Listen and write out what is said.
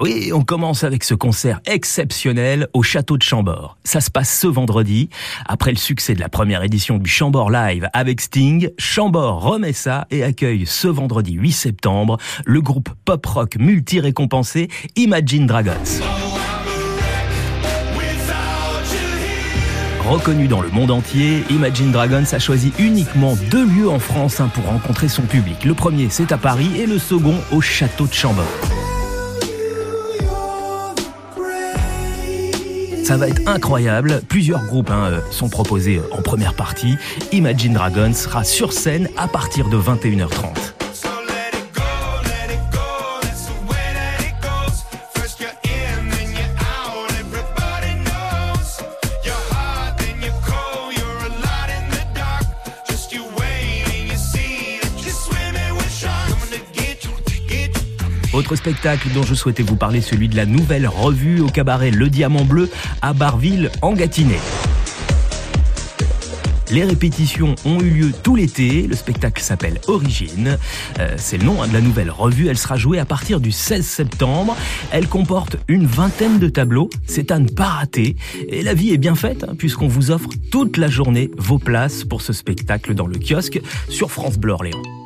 Oui, on commence avec ce concert exceptionnel au château de Chambord. Ça se passe ce vendredi. Après le succès de la première édition du Chambord Live avec Sting, Chambord remet ça et accueille ce vendredi 8 septembre le groupe pop-rock multi-récompensé Imagine Dragons. Reconnu dans le monde entier, Imagine Dragons a choisi uniquement deux lieux en France hein, pour rencontrer son public. Le premier, c'est à Paris et le second au château de Chambord. Ça va être incroyable. Plusieurs groupes hein, euh, sont proposés en première partie. Imagine Dragons sera sur scène à partir de 21h30. Autre spectacle dont je souhaitais vous parler, celui de la nouvelle revue au cabaret Le Diamant Bleu à Barville en Gâtinais. Les répétitions ont eu lieu tout l'été. Le spectacle s'appelle Origine. Euh, c'est le nom hein, de la nouvelle revue. Elle sera jouée à partir du 16 septembre. Elle comporte une vingtaine de tableaux. C'est à ne pas rater. Et la vie est bien faite hein, puisqu'on vous offre toute la journée vos places pour ce spectacle dans le kiosque sur France Bleu Orléans.